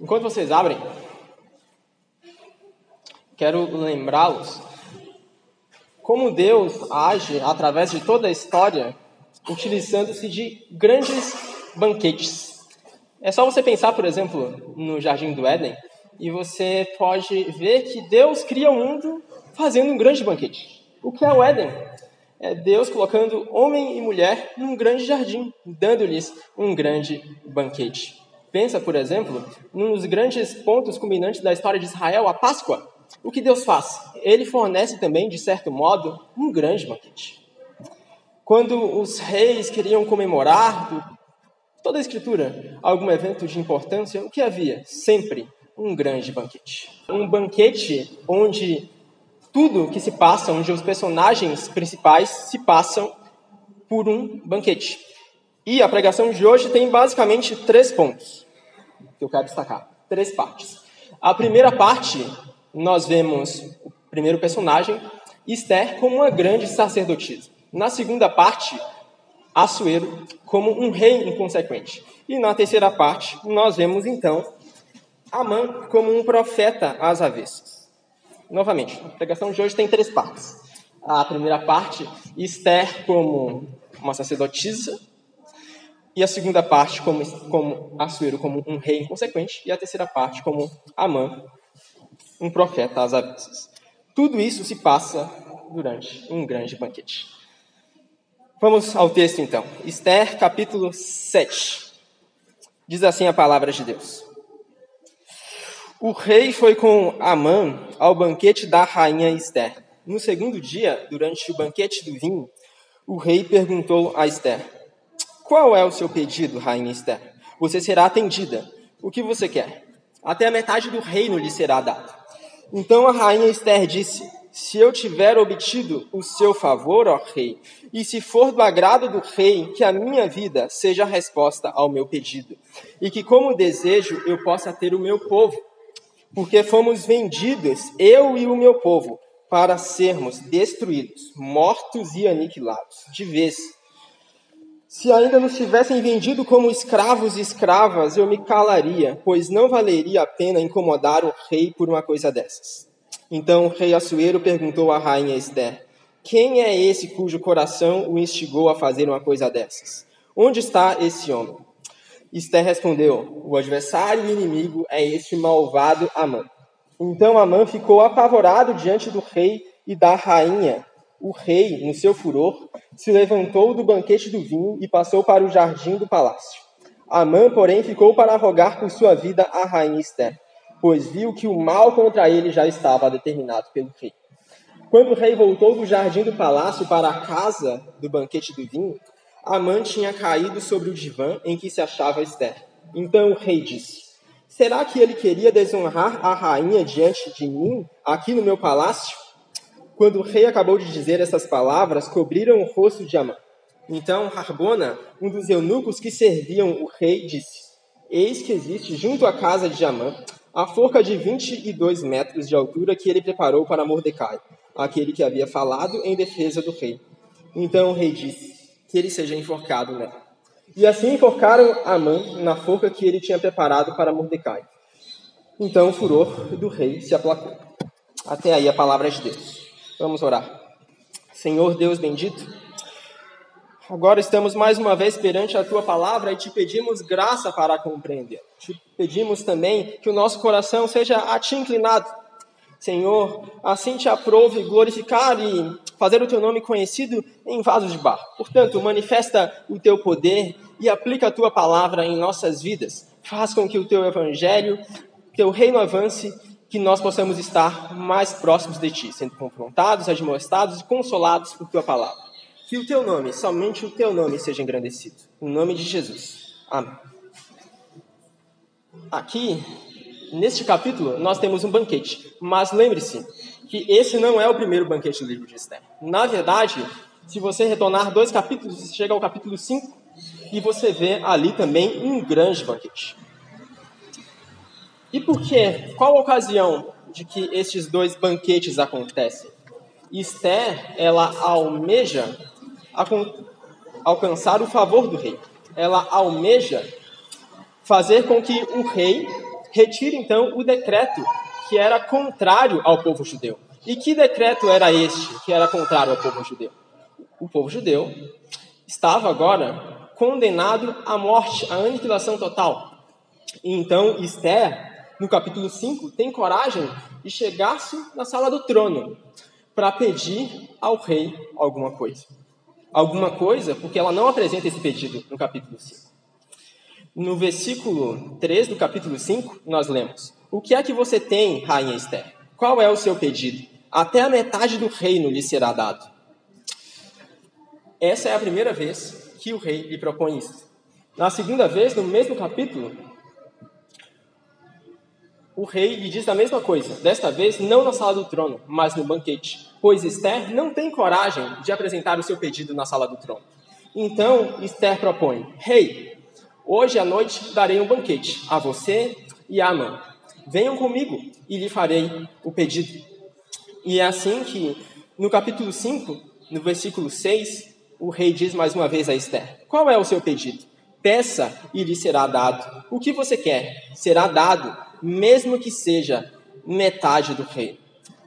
Enquanto vocês abrem, quero lembrá-los como Deus age através de toda a história, utilizando-se de grandes banquetes. É só você pensar, por exemplo, no Jardim do Éden, e você pode ver que Deus cria o mundo fazendo um grande banquete. O que é o Éden? É Deus colocando homem e mulher num grande jardim, dando-lhes um grande banquete. Pensa, por exemplo, num dos grandes pontos culminantes da história de Israel, a Páscoa. O que Deus faz? Ele fornece também, de certo modo, um grande banquete. Quando os reis queriam comemorar, toda a escritura, algum evento de importância, o que havia? Sempre um grande banquete. Um banquete onde tudo que se passa, onde os personagens principais se passam por um banquete. E a pregação de hoje tem basicamente três pontos que eu quero destacar. Três partes. A primeira parte, nós vemos o primeiro personagem, Esther, como uma grande sacerdotisa. Na segunda parte, Assuero como um rei inconsequente. E na terceira parte, nós vemos então Amã como um profeta às avessas. Novamente, a pregação de hoje tem três partes. A primeira parte, Esther como uma sacerdotisa, e a segunda parte como, como Assuero como um rei inconsequente, e a terceira parte como Amã, um profeta às avessas. Tudo isso se passa durante um grande banquete. Vamos ao texto então. Esther, capítulo 7. Diz assim a palavra de Deus. O rei foi com Amã ao banquete da rainha Esther. No segundo dia, durante o banquete do vinho, o rei perguntou a Esther: qual é o seu pedido, rainha Esther? Você será atendida. O que você quer? Até a metade do reino lhe será dado. Então a rainha Esther disse: Se eu tiver obtido o seu favor, ó rei, e se for do agrado do rei, que a minha vida seja a resposta ao meu pedido, e que, como desejo, eu possa ter o meu povo, porque fomos vendidos, eu e o meu povo, para sermos destruídos, mortos e aniquilados, de vez se ainda nos tivessem vendido como escravos e escravas, eu me calaria, pois não valeria a pena incomodar o rei por uma coisa dessas. Então o rei Assuero perguntou à rainha Esther: Quem é esse cujo coração o instigou a fazer uma coisa dessas? Onde está esse homem? Esther respondeu: O adversário e inimigo é este malvado Amã. Então Amã ficou apavorado diante do rei e da rainha o rei, no seu furor, se levantou do banquete do vinho e passou para o jardim do palácio. Amã, porém, ficou para rogar por sua vida a rainha Esther, pois viu que o mal contra ele já estava determinado pelo rei. Quando o rei voltou do jardim do palácio para a casa do banquete do vinho, Amã tinha caído sobre o divã em que se achava Esther. Então o rei disse: Será que ele queria desonrar a rainha diante de mim, aqui no meu palácio? Quando o rei acabou de dizer essas palavras, cobriram o rosto de Amã. Então Harbona, um dos eunucos que serviam o rei, disse: Eis que existe junto à casa de Amã a forca de 22 metros de altura que ele preparou para Mordecai, aquele que havia falado em defesa do rei. Então o rei disse: Que ele seja enforcado nela. E assim enforcaram Amã na forca que ele tinha preparado para Mordecai. Então o furor do rei se aplacou. Até aí a palavra de Deus. Vamos orar. Senhor Deus bendito, agora estamos mais uma vez perante a tua palavra e te pedimos graça para compreender. Te pedimos também que o nosso coração seja a ti inclinado. Senhor, assim te aprove glorificar e fazer o teu nome conhecido em vasos de barro. Portanto, manifesta o teu poder e aplica a tua palavra em nossas vidas. Faz com que o teu evangelho, teu reino avance que nós possamos estar mais próximos de Ti, sendo confrontados, admoestados e consolados por Tua palavra. Que o Teu nome, somente o Teu nome, seja engrandecido. Em nome de Jesus. Amém. Aqui, neste capítulo, nós temos um banquete. Mas lembre-se que esse não é o primeiro banquete do livro de Esther. Na verdade, se você retornar dois capítulos, você chega ao capítulo 5 e você vê ali também um grande banquete. E por quê? Qual a ocasião de que estes dois banquetes acontecem? Esther, ela almeja alcançar o favor do rei. Ela almeja fazer com que o rei retira então o decreto que era contrário ao povo judeu. E que decreto era este que era contrário ao povo judeu? O povo judeu estava agora condenado à morte, à aniquilação total. Então Esther, no capítulo 5, tem coragem de chegar-se na sala do trono para pedir ao rei alguma coisa. Alguma coisa, porque ela não apresenta esse pedido no capítulo 5. No versículo 3 do capítulo 5, nós lemos: O que é que você tem, rainha Esther? Qual é o seu pedido? Até a metade do reino lhe será dado. Essa é a primeira vez que o rei lhe propõe isso. Na segunda vez, no mesmo capítulo, o rei lhe diz a mesma coisa, desta vez não na sala do trono, mas no banquete, pois Esther não tem coragem de apresentar o seu pedido na sala do trono. Então Esther propõe: Rei, hoje à noite darei um banquete a você e a Amã. Venham comigo e lhe farei o pedido. E é assim que, no capítulo 5, no versículo 6, o rei diz mais uma vez a Esther: Qual é o seu pedido? Peça e lhe será dado. O que você quer será dado mesmo que seja metade do reino.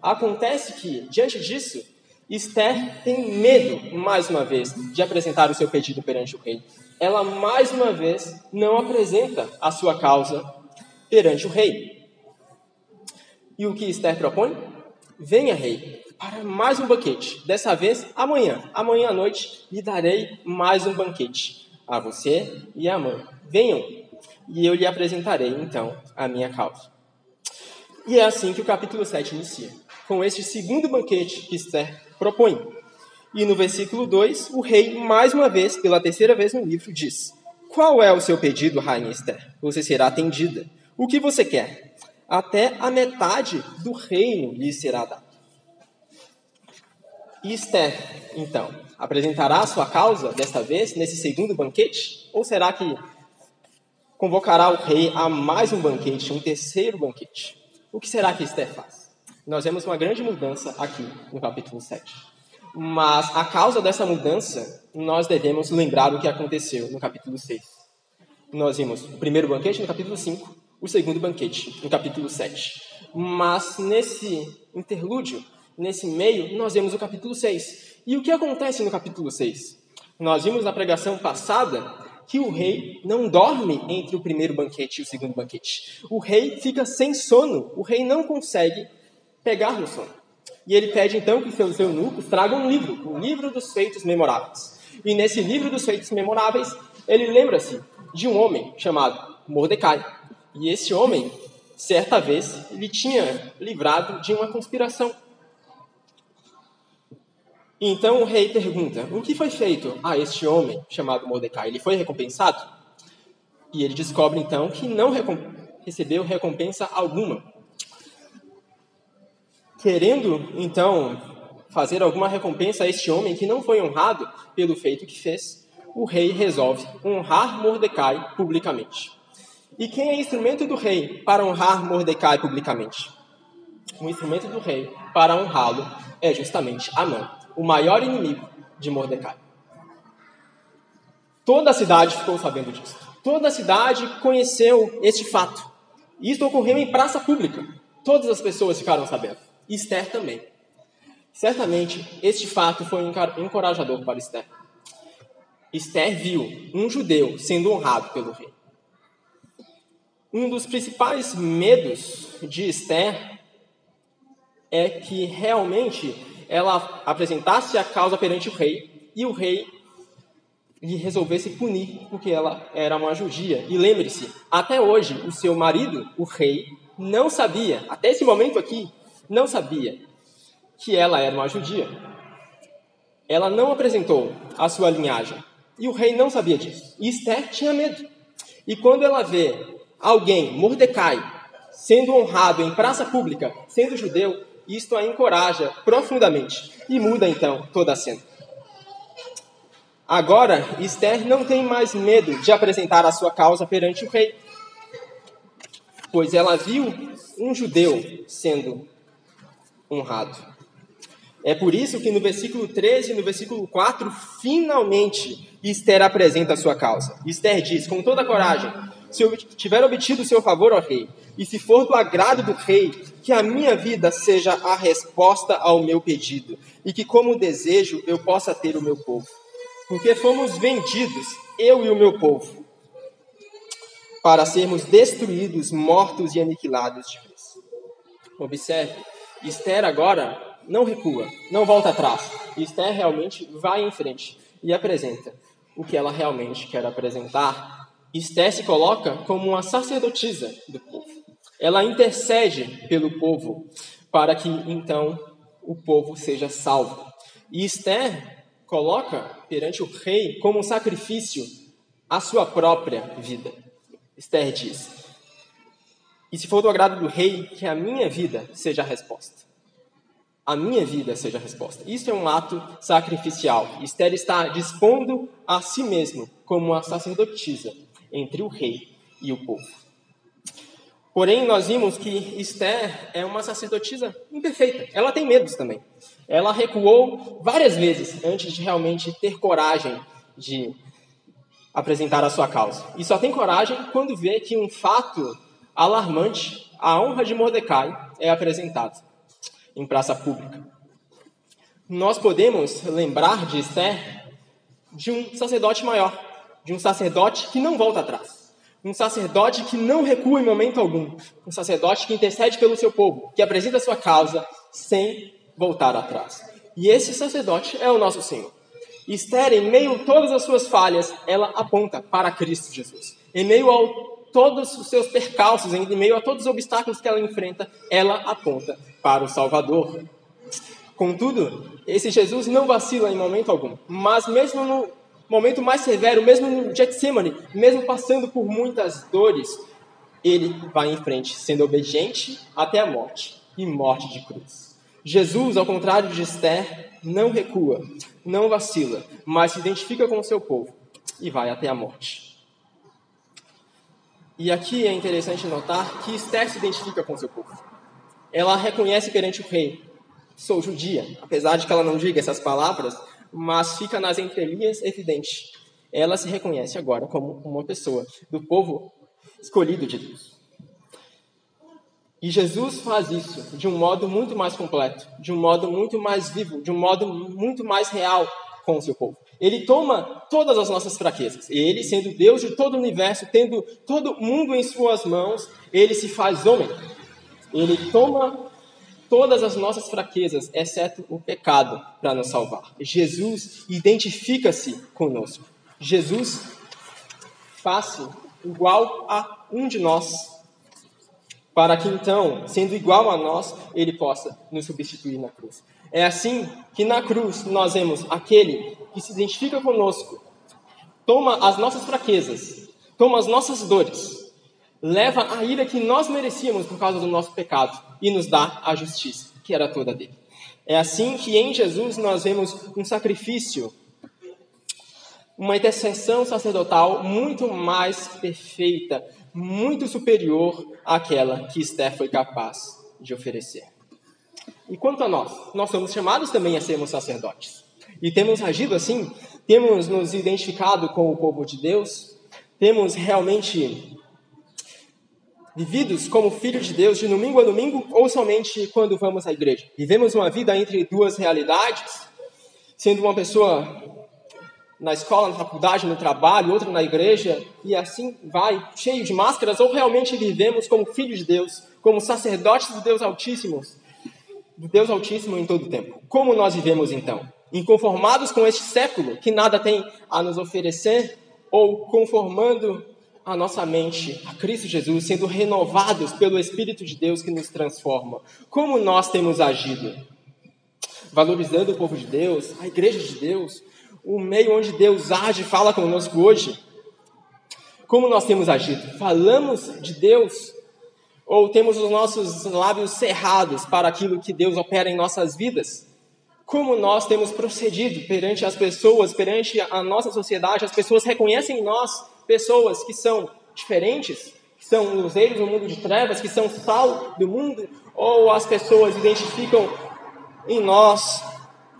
Acontece que, diante disso, Esther tem medo, mais uma vez, de apresentar o seu pedido perante o rei. Ela, mais uma vez, não apresenta a sua causa perante o rei. E o que Esther propõe? Venha, rei, para mais um banquete. Dessa vez, amanhã. Amanhã à noite lhe darei mais um banquete. A você e a mãe. Venham, e eu lhe apresentarei então a minha causa. E é assim que o capítulo 7 inicia, com este segundo banquete que Esther propõe. E no versículo 2, o rei, mais uma vez, pela terceira vez no livro, diz: Qual é o seu pedido, rainha Esther? Você será atendida. O que você quer? Até a metade do reino lhe será dado. E Esther, então, apresentará sua causa desta vez nesse segundo banquete? Ou será que convocará o rei a mais um banquete, um terceiro banquete. O que será que Esther faz? Nós vemos uma grande mudança aqui no capítulo 7. Mas a causa dessa mudança, nós devemos lembrar o que aconteceu no capítulo 6. Nós vimos o primeiro banquete no capítulo 5, o segundo banquete no capítulo 7. Mas nesse interlúdio, nesse meio, nós vemos o capítulo 6. E o que acontece no capítulo 6? Nós vimos na pregação passada que o rei não dorme entre o primeiro banquete e o segundo banquete. O rei fica sem sono, o rei não consegue pegar no sono. E ele pede então que seus eunucos tragam um livro, o livro dos feitos memoráveis. E nesse livro dos feitos memoráveis, ele lembra-se de um homem chamado Mordecai. E esse homem, certa vez, ele tinha livrado de uma conspiração então o rei pergunta: O que foi feito a este homem chamado Mordecai? Ele foi recompensado? E ele descobre então que não recom recebeu recompensa alguma. Querendo então fazer alguma recompensa a este homem que não foi honrado pelo feito que fez, o rei resolve honrar Mordecai publicamente. E quem é instrumento do rei para honrar Mordecai publicamente? O instrumento do rei para honrá-lo é justamente Amã o maior inimigo de Mordecai. Toda a cidade ficou sabendo disso. Toda a cidade conheceu este fato. Isso ocorreu em praça pública. Todas as pessoas ficaram sabendo. E Esther também. Certamente, este fato foi encorajador para Esther. Esther viu um judeu sendo honrado pelo rei. Um dos principais medos de Esther é que realmente ela apresentasse a causa perante o rei e o rei lhe resolvesse punir porque ela era uma judia. E lembre-se, até hoje o seu marido, o rei, não sabia, até esse momento aqui, não sabia que ela era uma judia. Ela não apresentou a sua linhagem. E o rei não sabia disso. E Esther tinha medo. E quando ela vê alguém, Mordecai, sendo honrado em praça pública, sendo judeu, isto a encoraja profundamente e muda então toda a cena. Agora, Esther não tem mais medo de apresentar a sua causa perante o rei, pois ela viu um judeu sendo honrado. É por isso que no versículo 13 e no versículo 4, finalmente, Esther apresenta a sua causa. Esther diz, com toda coragem, se eu tiver obtido o seu favor, ó rei, e se for do agrado do rei, que a minha vida seja a resposta ao meu pedido, e que como desejo eu possa ter o meu povo. Porque fomos vendidos, eu e o meu povo, para sermos destruídos, mortos e aniquilados de vez. Observe, Esther agora não recua, não volta atrás. Esther realmente vai em frente e apresenta o que ela realmente quer apresentar. Esther se coloca como uma sacerdotisa do povo. Ela intercede pelo povo para que então o povo seja salvo. E Esther coloca perante o rei como um sacrifício a sua própria vida. Esther diz: E se for do agrado do rei, que a minha vida seja a resposta a minha vida seja a resposta. Isso é um ato sacrificial. Esther está dispondo a si mesmo como uma sacerdotisa entre o rei e o povo. Porém, nós vimos que Esther é uma sacerdotisa imperfeita. Ela tem medos também. Ela recuou várias vezes antes de realmente ter coragem de apresentar a sua causa. E só tem coragem quando vê que um fato alarmante, a honra de Mordecai, é apresentado em praça pública. Nós podemos lembrar de Esther de um sacerdote maior, de um sacerdote que não volta atrás, um sacerdote que não recua em momento algum, um sacerdote que intercede pelo seu povo, que apresenta a sua causa sem voltar atrás. E esse sacerdote é o nosso Senhor. Esther, em meio a todas as suas falhas, ela aponta para Cristo Jesus. Em meio a todos os seus percalços, em meio a todos os obstáculos que ela enfrenta, ela aponta para o Salvador. Contudo, esse Jesus não vacila em momento algum, mas mesmo no momento mais severo, mesmo no Getsemane, mesmo passando por muitas dores, ele vai em frente, sendo obediente até a morte e morte de cruz. Jesus, ao contrário de Esther, não recua, não vacila, mas se identifica com o seu povo e vai até a morte. E aqui é interessante notar que Esther se identifica com seu povo ela reconhece perante o rei: sou judia, apesar de que ela não diga essas palavras, mas fica nas entrelinhas evidente. Ela se reconhece agora como uma pessoa do povo escolhido de Deus. E Jesus faz isso de um modo muito mais completo, de um modo muito mais vivo, de um modo muito mais real com o seu povo. Ele toma todas as nossas fraquezas. Ele, sendo Deus de todo o universo, tendo todo mundo em suas mãos, ele se faz homem. Ele toma todas as nossas fraquezas, exceto o pecado, para nos salvar. Jesus identifica-se conosco. Jesus faz igual a um de nós, para que então, sendo igual a nós, ele possa nos substituir na cruz. É assim que na cruz nós vemos aquele que se identifica conosco, toma as nossas fraquezas, toma as nossas dores, leva a ira que nós merecíamos por causa do nosso pecado e nos dá a justiça, que era toda dele. É assim que em Jesus nós vemos um sacrifício, uma intercessão sacerdotal muito mais perfeita, muito superior àquela que Esther foi capaz de oferecer. E quanto a nós, nós somos chamados também a sermos sacerdotes. E temos agido assim, temos nos identificado com o povo de Deus, temos realmente vividos como filhos de Deus de domingo a domingo ou somente quando vamos à igreja? Vivemos uma vida entre duas realidades, sendo uma pessoa na escola, na faculdade, no trabalho, outra na igreja, e assim vai, cheio de máscaras, ou realmente vivemos como filhos de Deus, como sacerdotes do Deus Altíssimo, do Deus Altíssimo em todo o tempo? Como nós vivemos então? Inconformados com este século que nada tem a nos oferecer, ou conformando a nossa mente a Cristo Jesus, sendo renovados pelo Espírito de Deus que nos transforma. Como nós temos agido? Valorizando o povo de Deus, a igreja de Deus, o meio onde Deus age e fala conosco hoje. Como nós temos agido? Falamos de Deus ou temos os nossos lábios cerrados para aquilo que Deus opera em nossas vidas? Como nós temos procedido perante as pessoas, perante a nossa sociedade? As pessoas reconhecem em nós pessoas que são diferentes, que são luzeiros no mundo de trevas, que são sal do mundo, ou as pessoas identificam em nós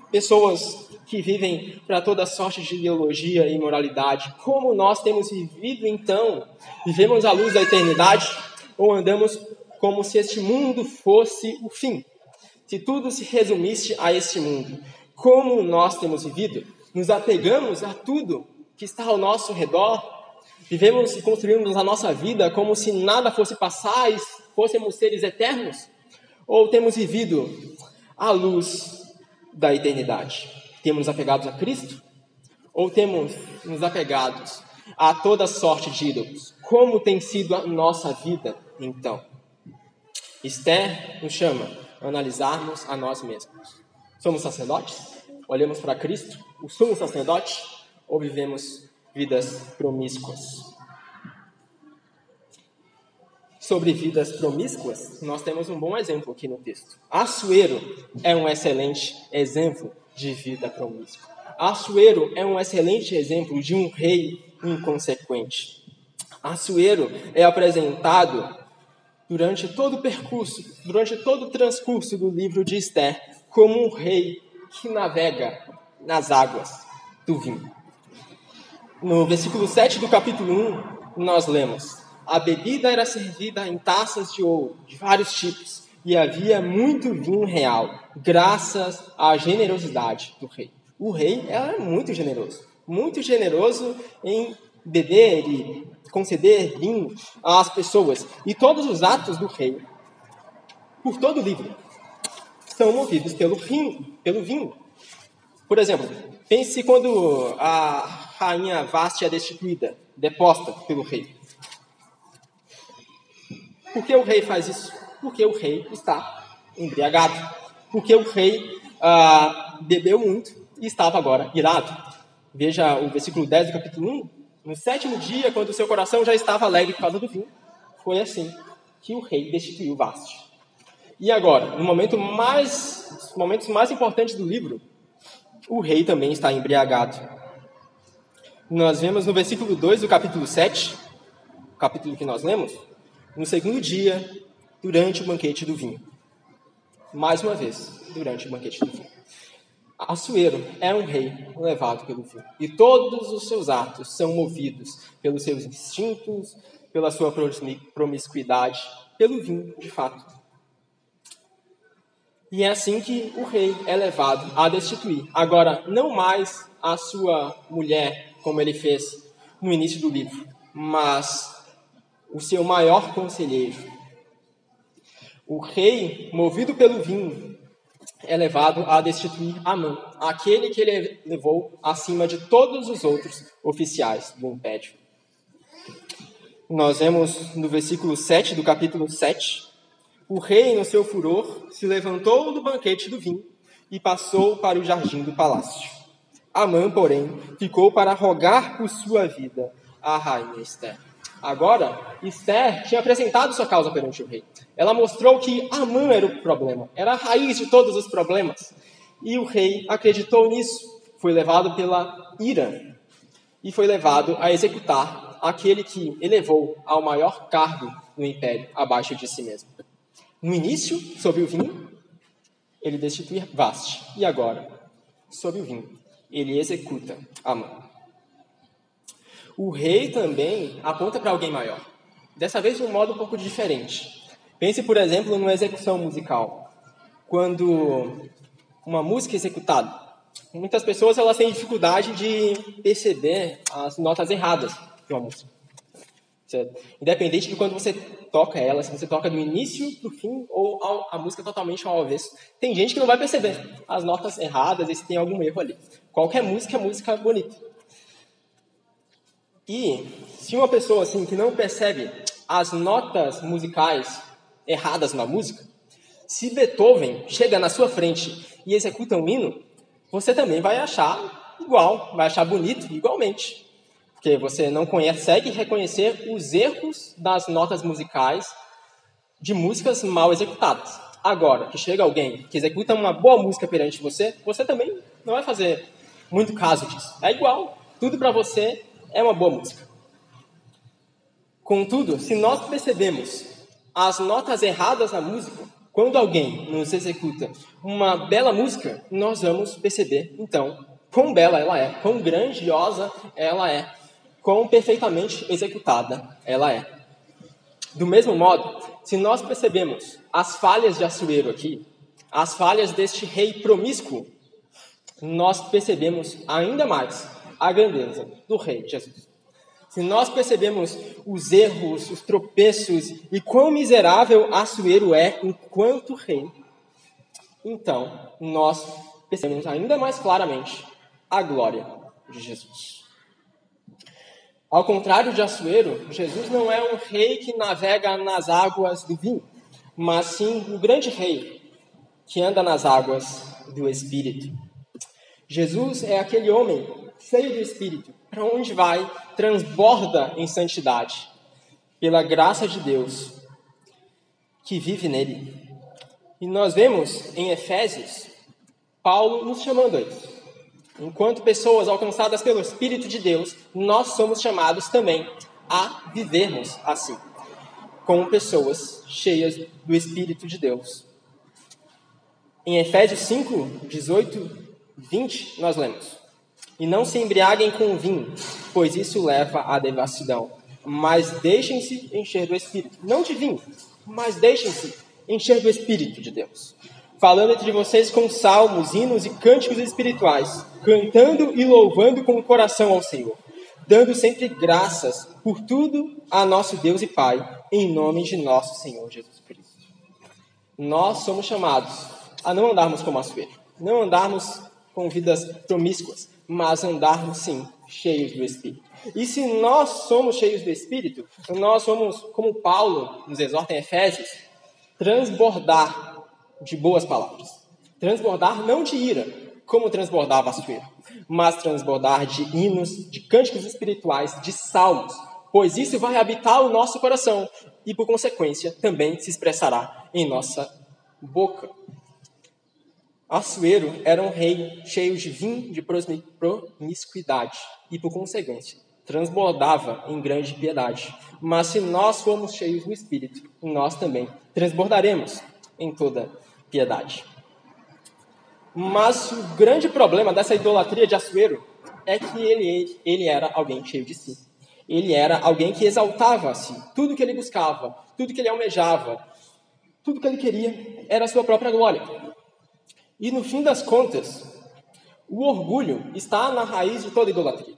pessoas que vivem para toda sorte de ideologia e imoralidade. Como nós temos vivido então? Vivemos à luz da eternidade ou andamos como se este mundo fosse o fim? Se tudo se resumisse a este mundo, como nós temos vivido? Nos apegamos a tudo que está ao nosso redor? Vivemos e construímos a nossa vida como se nada fosse passar e fôssemos seres eternos? Ou temos vivido à luz da eternidade? Temos apegados a Cristo? Ou temos nos apegados a toda sorte de ídolos? Como tem sido a nossa vida, então? Esther nos chama analisarmos a nós mesmos. Somos sacerdotes? Olhamos para Cristo, o sumo sacerdote, ou vivemos vidas promíscuas? Sobre vidas promíscuas, nós temos um bom exemplo aqui no texto. Assuero é um excelente exemplo de vida promíscua. Assuero é um excelente exemplo de um rei inconsequente. Assuero é apresentado durante todo o percurso, durante todo o transcurso do livro de Esther, como um rei que navega nas águas do vinho. No versículo 7 do capítulo 1, nós lemos: A bebida era servida em taças de ouro, de vários tipos, e havia muito vinho real, graças à generosidade do rei. O rei era muito generoso, muito generoso em beber e conceder vinho às pessoas. E todos os atos do rei, por todo o livro, são movidos pelo vinho. Pelo vinho. Por exemplo, pense quando a rainha Vasti é destituída, deposta pelo rei. Por que o rei faz isso? Porque o rei está embriagado. Porque o rei ah, bebeu muito e estava agora irado. Veja o versículo 10 do capítulo 1. No sétimo dia, quando seu coração já estava alegre por causa do vinho, foi assim que o rei destituiu Vasti. E agora, no momento mais, momentos mais importantes do livro, o rei também está embriagado. Nós vemos no versículo 2 do capítulo 7, capítulo que nós lemos, no segundo dia, durante o banquete do vinho. Mais uma vez, durante o banquete do vinho. Assuero é um rei levado pelo vinho, e todos os seus atos são movidos pelos seus instintos, pela sua promiscuidade, pelo vinho, de fato. E é assim que o rei é levado a destituir. Agora, não mais a sua mulher, como ele fez no início do livro, mas o seu maior conselheiro. O rei, movido pelo vinho, é levado a destituir Amã, aquele que ele levou acima de todos os outros oficiais do império. Nós vemos no versículo 7 do capítulo 7, o rei, no seu furor, se levantou do banquete do vinho e passou para o jardim do palácio. Amã, porém, ficou para rogar por sua vida à rainha Esther. Agora, Esther tinha apresentado sua causa perante o rei. Ela mostrou que Amã era o problema, era a raiz de todos os problemas. E o rei acreditou nisso, foi levado pela ira e foi levado a executar aquele que elevou ao maior cargo no império, abaixo de si mesmo. No início, sob o vinho, ele destitui Vaste. E agora, sob o vinho, ele executa Amã. O rei também aponta para alguém maior. Dessa vez de um modo um pouco diferente. Pense, por exemplo, numa execução musical. Quando uma música é executada, muitas pessoas elas têm dificuldade de perceber as notas erradas de uma música. Certo? Independente de quando você toca ela, se você toca do início para o fim ou a música totalmente ao avesso. Tem gente que não vai perceber as notas erradas e se tem algum erro ali. Qualquer música é música bonita. E se uma pessoa assim que não percebe as notas musicais erradas na música, se Beethoven chega na sua frente e executa um hino, você também vai achar igual, vai achar bonito igualmente. Porque você não consegue reconhecer os erros das notas musicais de músicas mal executadas. Agora, que chega alguém que executa uma boa música perante você, você também não vai fazer muito caso disso. É igual. Tudo para você é uma boa música. Contudo, se nós percebemos as notas erradas na música, quando alguém nos executa uma bela música, nós vamos perceber, então, quão bela ela é, quão grandiosa ela é, quão perfeitamente executada ela é. Do mesmo modo, se nós percebemos as falhas de Assuero aqui, as falhas deste rei promíscuo, nós percebemos ainda mais a grandeza do rei Jesus. Se nós percebemos os erros, os tropeços e quão miserável Assuero é enquanto rei, então nós percebemos ainda mais claramente a glória de Jesus. Ao contrário de Assuero, Jesus não é um rei que navega nas águas do vinho, mas sim o grande rei que anda nas águas do Espírito. Jesus é aquele homem cheio do Espírito, para onde vai, transborda em santidade, pela graça de Deus que vive nele. E nós vemos em Efésios Paulo nos chamando a isso. Enquanto pessoas alcançadas pelo Espírito de Deus, nós somos chamados também a vivermos assim, como pessoas cheias do Espírito de Deus. Em Efésios 5, 18, 20, nós lemos: E não se embriaguem com vinho, pois isso leva à devassidão, mas deixem-se encher do Espírito. Não de vinho, mas deixem-se encher do Espírito de Deus falando entre vocês com salmos, hinos e cânticos espirituais, cantando e louvando com o coração ao Senhor, dando sempre graças por tudo a nosso Deus e Pai, em nome de nosso Senhor Jesus Cristo. Nós somos chamados a não andarmos como Assuero, não andarmos com vidas promíscuas, mas andarmos sim cheios do Espírito. E se nós somos cheios do Espírito, nós somos, como Paulo nos exorta em Efésios, transbordar de boas palavras. Transbordar não de ira, como transbordava Assuero, mas transbordar de hinos, de cânticos espirituais, de salmos, pois isso vai habitar o nosso coração e, por consequência, também se expressará em nossa boca. Assuero era um rei cheio de vinho de promiscuidade e, por consequência, transbordava em grande piedade. Mas se nós formos cheios do Espírito, nós também transbordaremos em toda piedade. Mas o grande problema dessa idolatria de Assuero é que ele, ele era alguém cheio de si. Ele era alguém que exaltava a si. Tudo que ele buscava, tudo que ele almejava, tudo que ele queria era a sua própria glória. E no fim das contas, o orgulho está na raiz de toda idolatria.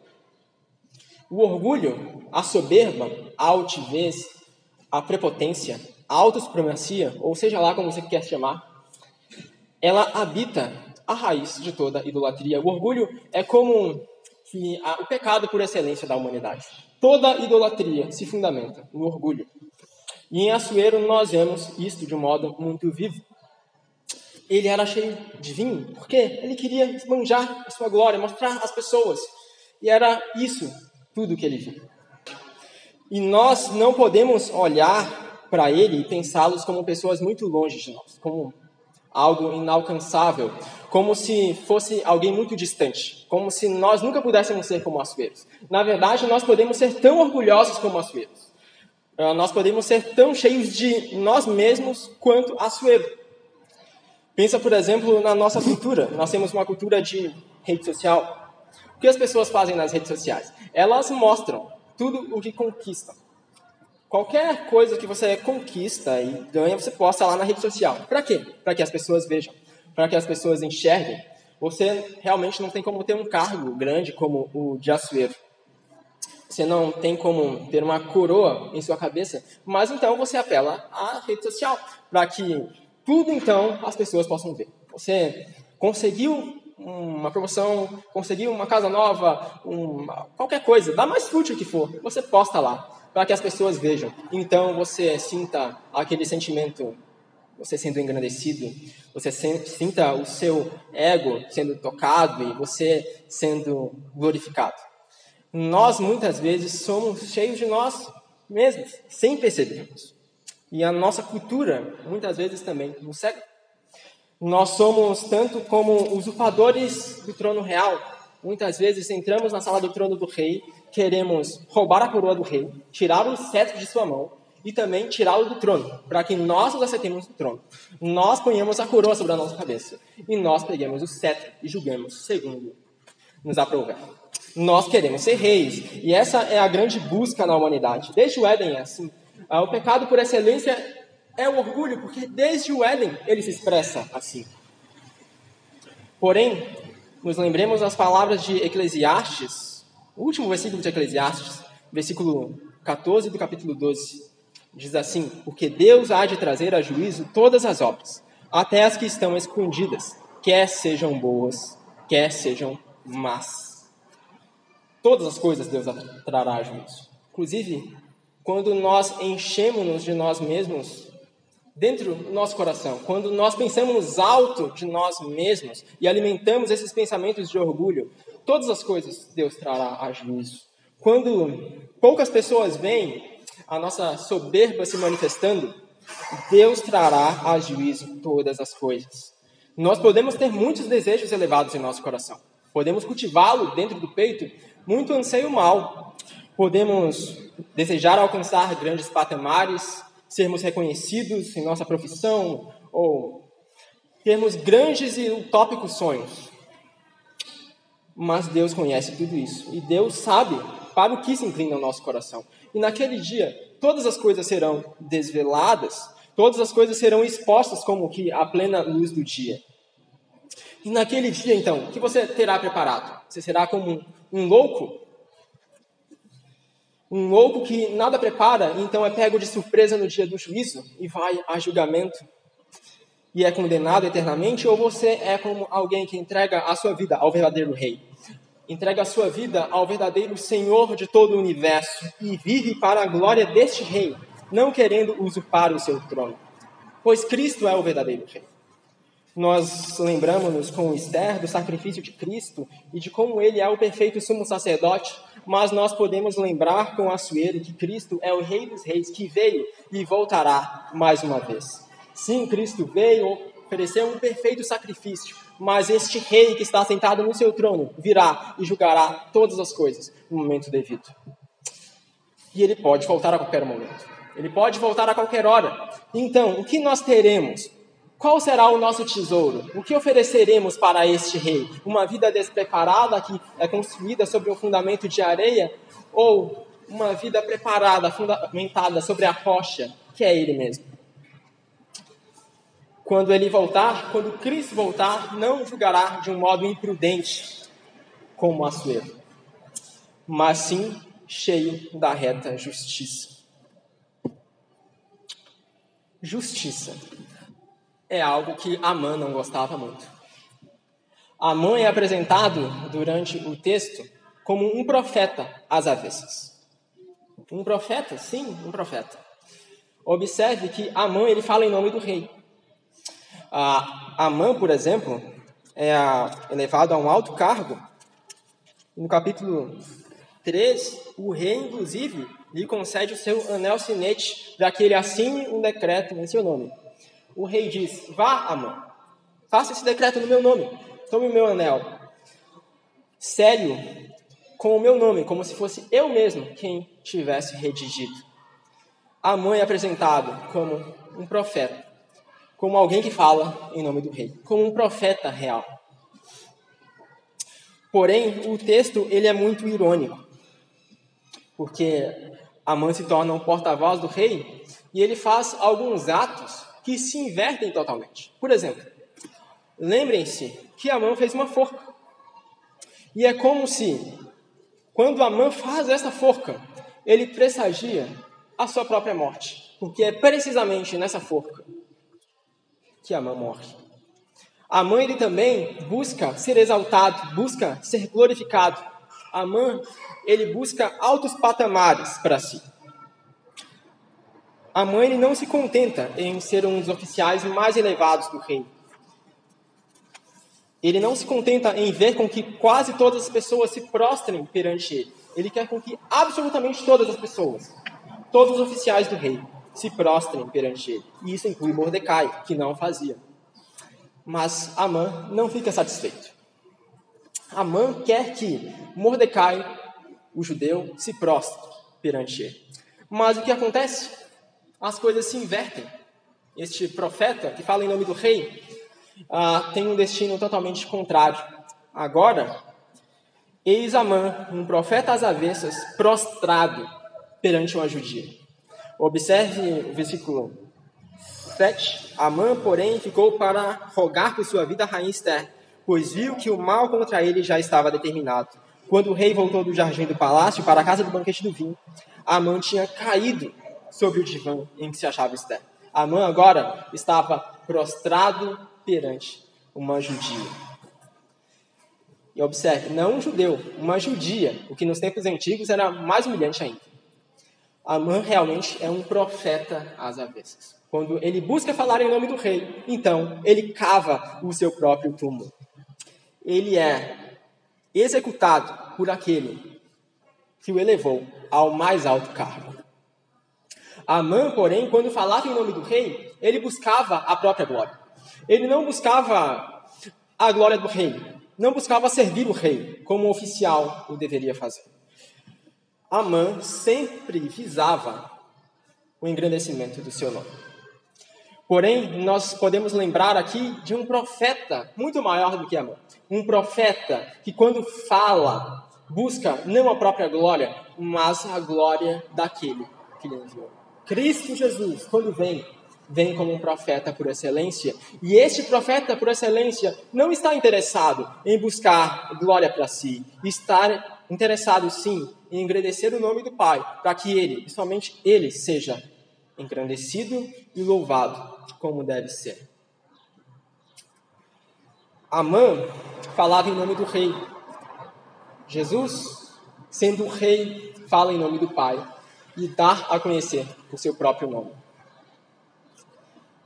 O orgulho, a soberba, a altivez, a prepotência, a autossupremacia, ou seja lá como você quer chamar, ela habita a raiz de toda idolatria. O orgulho é como o pecado por excelência da humanidade. Toda idolatria se fundamenta no orgulho. E em Assuero nós vemos isto de um modo muito vivo. Ele era cheio de vinho, porque ele queria esbanjar a sua glória, mostrar às pessoas. E era isso tudo que ele via. E nós não podemos olhar para ele e pensá-los como pessoas muito longe de nós, como algo inalcançável, como se fosse alguém muito distante, como se nós nunca pudéssemos ser como Assueros. Na verdade, nós podemos ser tão orgulhosos como Assueros. Uh, nós podemos ser tão cheios de nós mesmos quanto Assuero. Pensa, por exemplo, na nossa cultura. Nós temos uma cultura de rede social. O que as pessoas fazem nas redes sociais? Elas mostram tudo o que conquistam. Qualquer coisa que você conquista e ganha, você posta lá na rede social. Para quê? Para que as pessoas vejam, para que as pessoas enxerguem. Você realmente não tem como ter um cargo grande como o de Açoeiro. Você não tem como ter uma coroa em sua cabeça, mas então você apela à rede social para que tudo então as pessoas possam ver. Você conseguiu uma promoção, conseguiu uma casa nova, uma, qualquer coisa, dá mais fútil que for, você posta lá para que as pessoas vejam. Então você sinta aquele sentimento, você sendo engrandecido, você sinta o seu ego sendo tocado e você sendo glorificado. Nós muitas vezes somos cheios de nós mesmos, sem percebermos. E a nossa cultura muitas vezes também nos cega. Nós somos tanto como usurpadores do trono real. Muitas vezes entramos na sala do trono do rei queremos roubar a coroa do rei, tirar o cetro de sua mão e também tirá-lo do trono, para que nós nos assentemos no trono. Nós ponhamos a coroa sobre a nossa cabeça e nós peguemos o cetro e julguemos segundo nos aprouver. Nós queremos ser reis e essa é a grande busca na humanidade. Desde o Éden é assim. Ah, o pecado por excelência é o orgulho, porque desde o Éden ele se expressa assim. Porém, nos lembremos das palavras de Eclesiastes, o último versículo de Eclesiastes, versículo 14 do capítulo 12. Diz assim: Porque Deus há de trazer a juízo todas as obras, até as que estão escondidas, quer sejam boas, quer sejam más. Todas as coisas Deus trará a juízo. Inclusive, quando nós enchemos-nos de nós mesmos dentro do nosso coração, quando nós pensamos alto de nós mesmos e alimentamos esses pensamentos de orgulho, todas as coisas Deus trará a juízo. Quando poucas pessoas veem a nossa soberba se manifestando, Deus trará a juízo todas as coisas. Nós podemos ter muitos desejos elevados em nosso coração. Podemos cultivá-lo dentro do peito, muito anseio mal. Podemos desejar alcançar grandes patamares, sermos reconhecidos em nossa profissão ou termos grandes e utópicos sonhos. Mas Deus conhece tudo isso e Deus sabe para o que se inclina o nosso coração. E naquele dia, todas as coisas serão desveladas, todas as coisas serão expostas como que a plena luz do dia. E naquele dia, então, o que você terá preparado? Você será como um, um louco? Um louco que nada prepara, então é pego de surpresa no dia do juízo e vai a julgamento e é condenado eternamente? Ou você é como alguém que entrega a sua vida ao verdadeiro rei? entrega a sua vida ao verdadeiro Senhor de todo o universo e vive para a glória deste Rei, não querendo usurpar o seu trono, pois Cristo é o verdadeiro Rei. Nós lembramos-nos com Esther do sacrifício de Cristo e de como ele é o perfeito sumo sacerdote, mas nós podemos lembrar com Assuero que Cristo é o Rei dos Reis que veio e voltará mais uma vez. Sim, Cristo veio, ofereceu um perfeito sacrifício, mas este rei que está sentado no seu trono virá e julgará todas as coisas no momento devido. E ele pode voltar a qualquer momento. Ele pode voltar a qualquer hora. Então, o que nós teremos? Qual será o nosso tesouro? O que ofereceremos para este rei? Uma vida despreparada que é construída sobre um fundamento de areia? Ou uma vida preparada, fundamentada sobre a rocha, que é ele mesmo? Quando ele voltar, quando Cristo voltar, não julgará de um modo imprudente, como Assuero, mas sim cheio da reta justiça. Justiça é algo que Amã não gostava muito. Amã é apresentado durante o texto como um profeta às avessas. Um profeta? Sim, um profeta. Observe que Amã ele fala em nome do rei. Amã, por exemplo, é elevado a um alto cargo. No capítulo 3, o rei, inclusive, lhe concede o seu anel sinete para que ele assine um decreto em seu nome. O rei diz: Vá, Amã, faça esse decreto no meu nome, tome o meu anel. Sério, com o meu nome, como se fosse eu mesmo quem tivesse redigido. Amã é apresentado como um profeta como alguém que fala em nome do rei, como um profeta real. Porém, o texto ele é muito irônico, porque Amã se torna um porta-voz do rei e ele faz alguns atos que se invertem totalmente. Por exemplo, lembrem-se que Amã fez uma forca. E é como se, quando Amã faz essa forca, ele pressagia a sua própria morte. Porque é precisamente nessa forca que Amã morre. Amã ele também busca ser exaltado, busca ser glorificado. Amã ele busca altos patamares para si. Ele não se contenta em ser um dos oficiais mais elevados do reino. Ele não se contenta em ver com que quase todas as pessoas se prostrem perante ele. Ele quer com que absolutamente todas as pessoas, todos os oficiais do rei, se prostrem perante ele. E isso inclui Mordecai, que não fazia. Mas Amã não fica satisfeito. Amã quer que Mordecai, o judeu, se prostre perante ele. Mas o que acontece? As coisas se invertem. Este profeta, que fala em nome do rei, uh, tem um destino totalmente contrário. Agora, eis Amã, um profeta às avessas, prostrado perante uma judia. Observe o versículo 7. Amã, porém, ficou para rogar por sua vida a rainha Esther, pois viu que o mal contra ele já estava determinado. Quando o rei voltou do jardim do palácio para a casa do banquete do vinho, Amã tinha caído sobre o divã em que se achava Esther. Amã agora estava prostrado perante uma judia. E observe, não um judeu, uma judia, o que nos tempos antigos era mais humilhante ainda. Amã realmente é um profeta às avessas. Quando ele busca falar em nome do rei, então ele cava o seu próprio túmulo. Ele é executado por aquele que o elevou ao mais alto cargo. Amã, porém, quando falava em nome do rei, ele buscava a própria glória. Ele não buscava a glória do rei, não buscava servir o rei, como um oficial o deveria fazer. Amã sempre visava o engrandecimento do seu nome. Porém, nós podemos lembrar aqui de um profeta muito maior do que Amã. Um profeta que, quando fala, busca não a própria glória, mas a glória daquele que lhe enviou. Cristo Jesus, quando vem, vem como um profeta por excelência. E este profeta por excelência não está interessado em buscar glória para si, está interessado sim em engrandecer o nome do Pai, para que ele, somente ele, seja engrandecido e louvado como deve ser. Amã falava em nome do rei. Jesus, sendo o rei, fala em nome do Pai e dá a conhecer o seu próprio nome.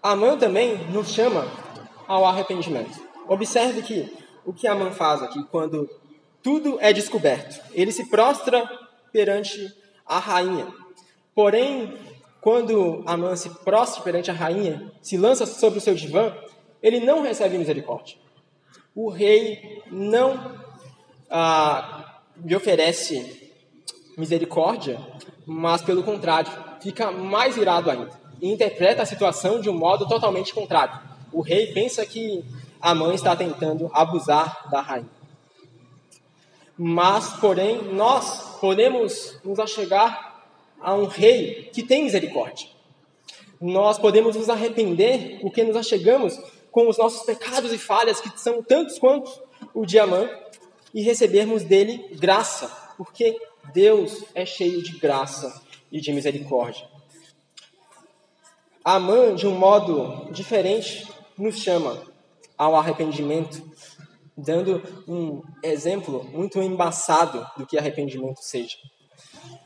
Amã também nos chama ao arrependimento. Observe que o que Amã faz aqui quando tudo é descoberto. Ele se prostra perante a rainha. Porém, quando Amã se prostra perante a rainha, se lança sobre o seu divã, ele não recebe misericórdia. O rei não ah, lhe oferece misericórdia, mas pelo contrário, fica mais irado ainda e interpreta a situação de um modo totalmente contrário. O rei pensa que Amã está tentando abusar da rainha. Mas, porém, nós podemos nos achegar a um rei que tem misericórdia. Nós podemos nos arrepender porque nos achegamos com os nossos pecados e falhas, que são tantos quanto o diamante, e recebermos dele graça, porque Deus é cheio de graça e de misericórdia. Amã, de um modo diferente, nos chama ao arrependimento, dando um exemplo muito embaçado do que arrependimento seja.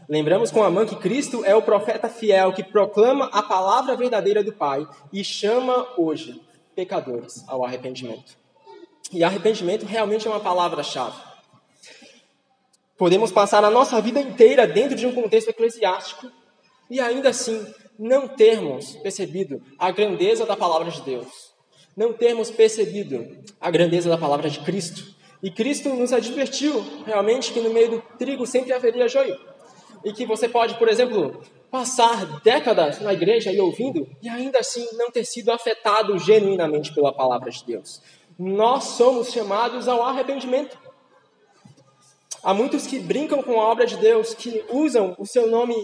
Lembramos com Amã que Cristo é o profeta fiel que proclama a palavra verdadeira do Pai e chama hoje pecadores ao arrependimento. E arrependimento realmente é uma palavra-chave. Podemos passar a nossa vida inteira dentro de um contexto eclesiástico e ainda assim não termos percebido a grandeza da palavra de Deus, não termos percebido a grandeza da palavra de Cristo. E Cristo nos advertiu realmente que no meio do trigo sempre haveria joio e que você pode, por exemplo, passar décadas na igreja e ouvindo e ainda assim não ter sido afetado genuinamente pela palavra de Deus. Nós somos chamados ao arrependimento. Há muitos que brincam com a obra de Deus, que usam o seu nome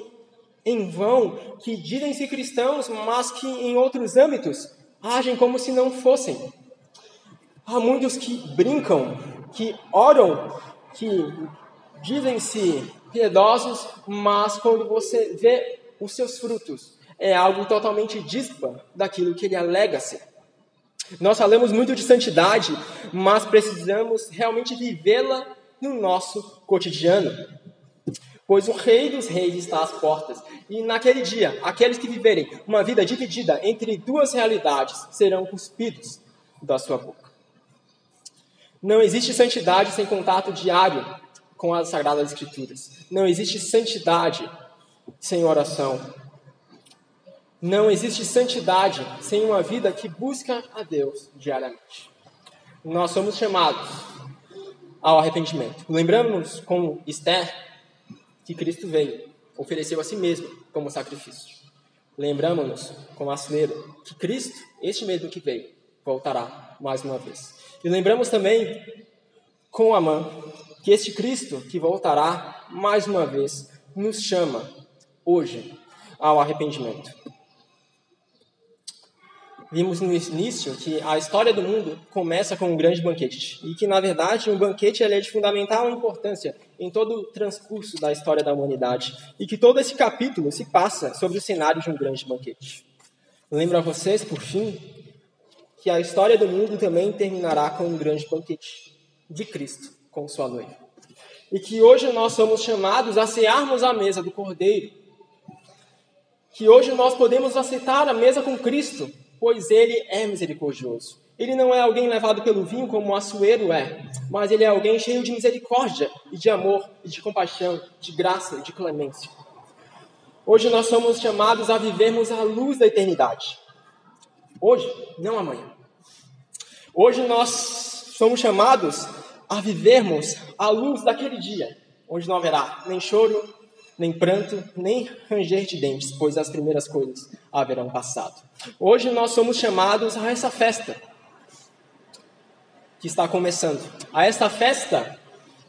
em vão, que dizem-se cristãos, mas que em outros âmbitos agem como se não fossem. Há muitos que brincam, que oram, que dizem-se piedosos, mas quando você vê os seus frutos, é algo totalmente dispa daquilo que ele alega ser. Nós falamos muito de santidade, mas precisamos realmente vivê-la no nosso cotidiano. Pois o Rei dos Reis está às portas, e naquele dia, aqueles que viverem uma vida dividida entre duas realidades serão cuspidos da sua boca. Não existe santidade sem contato diário com as Sagradas Escrituras. Não existe santidade sem oração. Não existe santidade sem uma vida que busca a Deus diariamente. Nós somos chamados ao arrependimento. Lembramos com Esther que Cristo veio, ofereceu a si mesmo como sacrifício. lembramos-nos, como Assuero, que Cristo, este mesmo que veio, voltará mais uma vez. E lembramos também, com Amã, que este Cristo que voltará mais uma vez nos chama hoje ao arrependimento. Vimos no início que a história do mundo começa com um grande banquete e que, na verdade, um banquete é de fundamental importância em todo o transcurso da história da humanidade e que todo esse capítulo se passa sobre o cenário de um grande banquete. Lembro a vocês, por fim, que a história do mundo também terminará com um grande banquete de Cristo com sua noiva. E que hoje nós somos chamados a cearmos a mesa do Cordeiro. Que hoje nós podemos aceitar a mesa com Cristo, pois ele é misericordioso. Ele não é alguém levado pelo vinho como o Assuero é, mas ele é alguém cheio de misericórdia e de amor e de compaixão, de graça e de clemência. Hoje nós somos chamados a vivermos a luz da eternidade. Hoje, não amanhã. Hoje nós somos chamados a vivermos a luz daquele dia, onde não haverá nem choro, nem pranto, nem ranger de dentes, pois as primeiras coisas haverão passado. Hoje nós somos chamados a essa festa que está começando. A esta festa,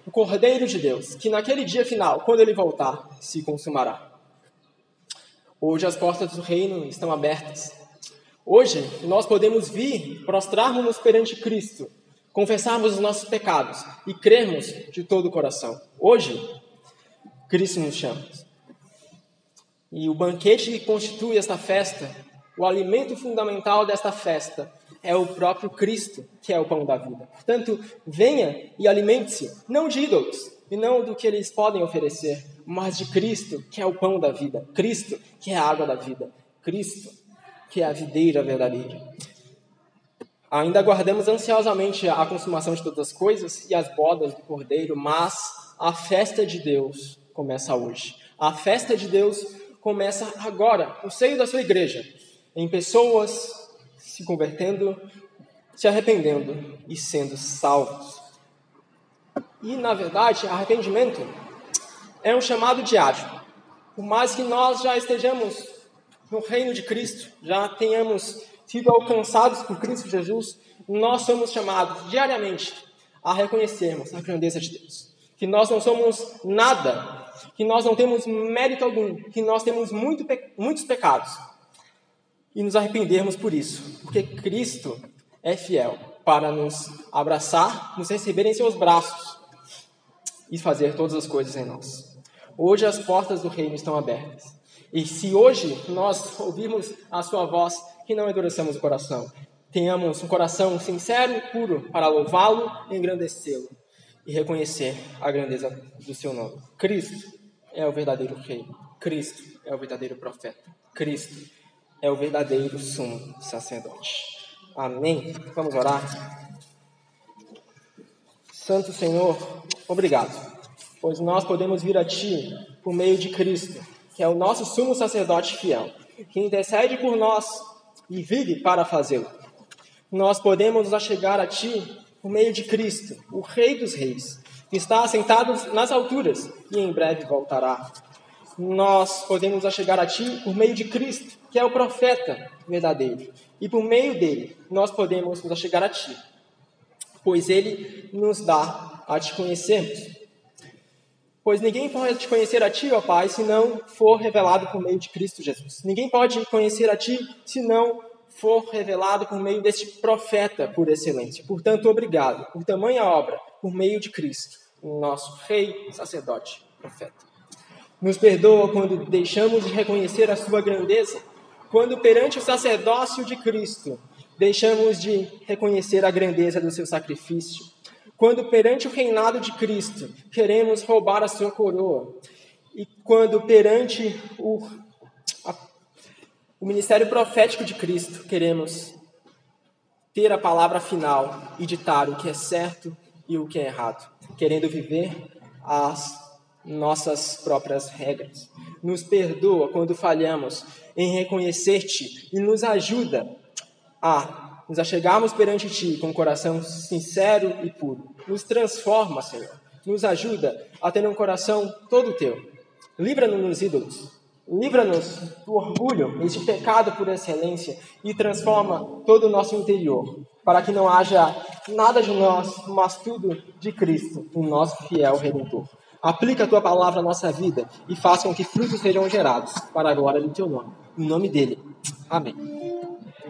o Cordeiro de Deus, que naquele dia final, quando ele voltar, se consumará. Hoje as portas do reino estão abertas. Hoje nós podemos vir, prostrarmos-nos perante Cristo, confessarmos os nossos pecados e crermos de todo o coração. Hoje, Cristo nos chama. E o banquete que constitui esta festa, o alimento fundamental desta festa, é o próprio Cristo, que é o pão da vida. Portanto, venha e alimente-se, não de ídolos, e não do que eles podem oferecer, mas de Cristo, que é o pão da vida, Cristo, que é a água da vida, Cristo, que é a videira verdadeira. Ainda aguardamos ansiosamente a consumação de todas as coisas e as bodas do Cordeiro, mas a festa de Deus começa hoje. A festa de Deus começa agora, no seio da sua igreja, em pessoas se convertendo, se arrependendo e sendo salvos. E, na verdade, arrependimento é um chamado diário. Por mais que nós já estejamos no reino de Cristo, já tenhamos sido alcançados por Cristo Jesus, nós somos chamados diariamente a reconhecermos a grandeza de Deus. Que nós não somos nada, que nós não temos mérito algum, que nós temos muito, muitos pecados, e nos arrependermos por isso, porque Cristo é fiel para nos abraçar, nos receber em seus braços e fazer todas as coisas em nós. Hoje as portas do reino estão abertas. E se hoje nós ouvirmos a sua voz, que não endureçamos o coração, tenhamos um coração sincero e puro para louvá-lo e engrandecê-lo e reconhecer a grandeza do seu nome. Cristo é o verdadeiro rei. Cristo é o verdadeiro profeta. Cristo é o verdadeiro sumo sacerdote. Amém? Vamos orar? Santo Senhor, obrigado, pois nós podemos vir a Ti por meio de Cristo, que é o nosso sumo sacerdote fiel, que intercede por nós e vive para fazê-lo. Nós podemos nos achegar a Ti por meio de Cristo, o Rei dos Reis, que está assentado nas alturas e em breve voltará nós podemos chegar a Ti por meio de Cristo, que é o profeta verdadeiro. E por meio dele, nós podemos nos chegar a Ti, pois Ele nos dá a Te conhecermos. Pois ninguém pode conhecer a Ti, ó Pai, se não for revelado por meio de Cristo Jesus. Ninguém pode conhecer a Ti se não for revelado por meio deste profeta por excelência. Portanto, obrigado por tamanha obra, por meio de Cristo, nosso Rei, sacerdote, profeta. Nos perdoa quando deixamos de reconhecer a sua grandeza, quando perante o sacerdócio de Cristo deixamos de reconhecer a grandeza do seu sacrifício, quando perante o reinado de Cristo queremos roubar a sua coroa, e quando perante o, o ministério profético de Cristo queremos ter a palavra final e ditar o que é certo e o que é errado, querendo viver as nossas próprias regras. Nos perdoa quando falhamos em reconhecer-te e nos ajuda a nos achegarmos perante ti com um coração sincero e puro. Nos transforma, Senhor. Nos ajuda a ter um coração todo teu. Livra-nos dos ídolos. Livra-nos do orgulho, esse pecado por excelência, e transforma todo o nosso interior, para que não haja nada de nós, mas tudo de Cristo, o nosso fiel Redentor. Aplica a tua palavra à nossa vida e faça com que frutos sejam gerados para a glória do teu nome. Em nome dele. Amém.